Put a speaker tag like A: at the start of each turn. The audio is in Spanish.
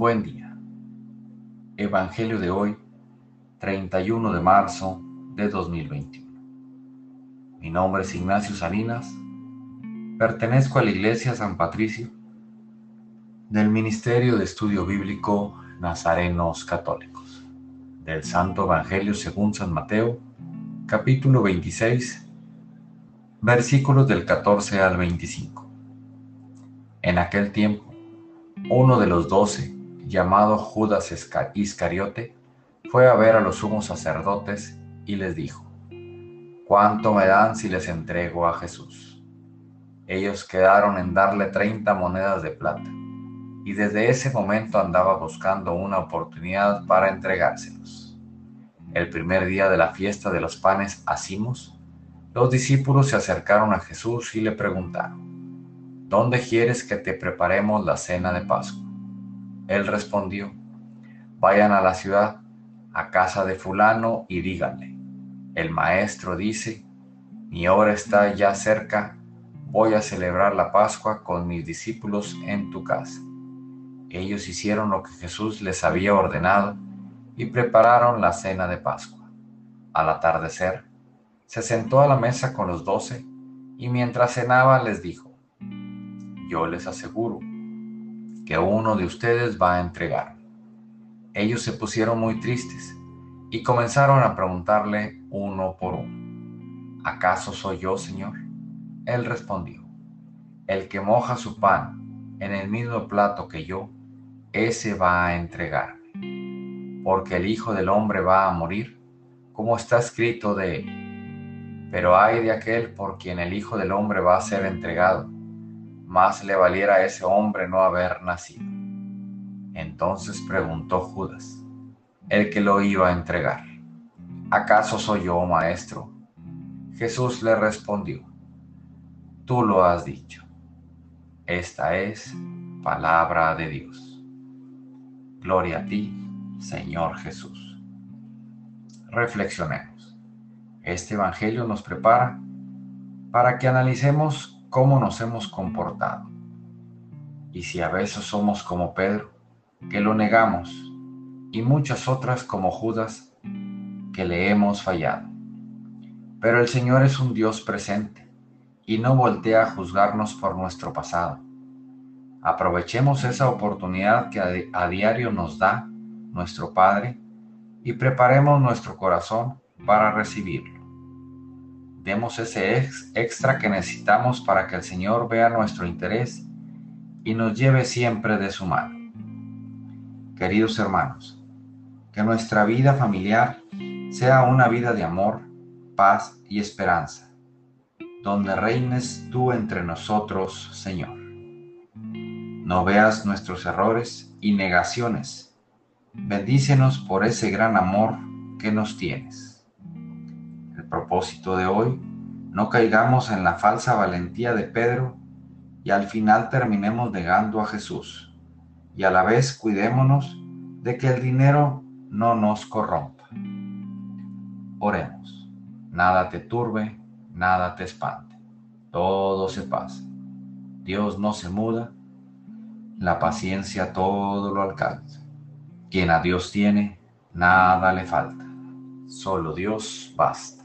A: Buen día. Evangelio de hoy, 31 de marzo de 2021. Mi nombre es Ignacio Salinas. Pertenezco a la Iglesia San Patricio del Ministerio de Estudio Bíblico Nazarenos Católicos, del Santo Evangelio según San Mateo, capítulo 26, versículos del 14 al 25. En aquel tiempo, uno de los doce, llamado Judas Iscariote, fue a ver a los sumos sacerdotes y les dijo, ¿cuánto me dan si les entrego a Jesús? Ellos quedaron en darle treinta monedas de plata, y desde ese momento andaba buscando una oportunidad para entregárselos. El primer día de la fiesta de los panes Asimos, los discípulos se acercaron a Jesús y le preguntaron, ¿dónde quieres que te preparemos la cena de Pascua? Él respondió, vayan a la ciudad, a casa de fulano y díganle, el maestro dice, mi hora está ya cerca, voy a celebrar la Pascua con mis discípulos en tu casa. Ellos hicieron lo que Jesús les había ordenado y prepararon la cena de Pascua. Al atardecer, se sentó a la mesa con los doce y mientras cenaba les dijo, yo les aseguro que uno de ustedes va a entregar. Ellos se pusieron muy tristes y comenzaron a preguntarle uno por uno, ¿acaso soy yo, Señor? Él respondió, el que moja su pan en el mismo plato que yo, ese va a entregarme, porque el Hijo del Hombre va a morir, como está escrito de él. Pero hay de aquel por quien el Hijo del Hombre va a ser entregado más le valiera a ese hombre no haber nacido. Entonces preguntó Judas, el que lo iba a entregar, ¿acaso soy yo, maestro? Jesús le respondió, tú lo has dicho. Esta es palabra de Dios. Gloria a ti, Señor Jesús. Reflexionemos. Este Evangelio nos prepara para que analicemos cómo nos hemos comportado. Y si a veces somos como Pedro, que lo negamos, y muchas otras como Judas, que le hemos fallado. Pero el Señor es un Dios presente y no voltea a juzgarnos por nuestro pasado. Aprovechemos esa oportunidad que a, diario nos da nuestro Padre y preparemos nuestro corazón para recibirlo. Demos ese extra que necesitamos para que el Señor vea nuestro interés y nos lleve siempre de su mano. Queridos hermanos, que nuestra vida familiar sea una vida de amor, paz y esperanza, donde reines tú entre nosotros, Señor. No veas nuestros errores y negaciones. Bendícenos por ese gran amor que nos tienes propósito de hoy, no caigamos en la falsa valentía de Pedro y al final terminemos negando a Jesús. Y a la vez cuidémonos de que el dinero no nos corrompa. Oremos. Nada te turbe, nada te espante. Todo se pasa. Dios no se muda. La paciencia todo lo alcanza. Quien a Dios tiene, nada le falta. Solo Dios basta.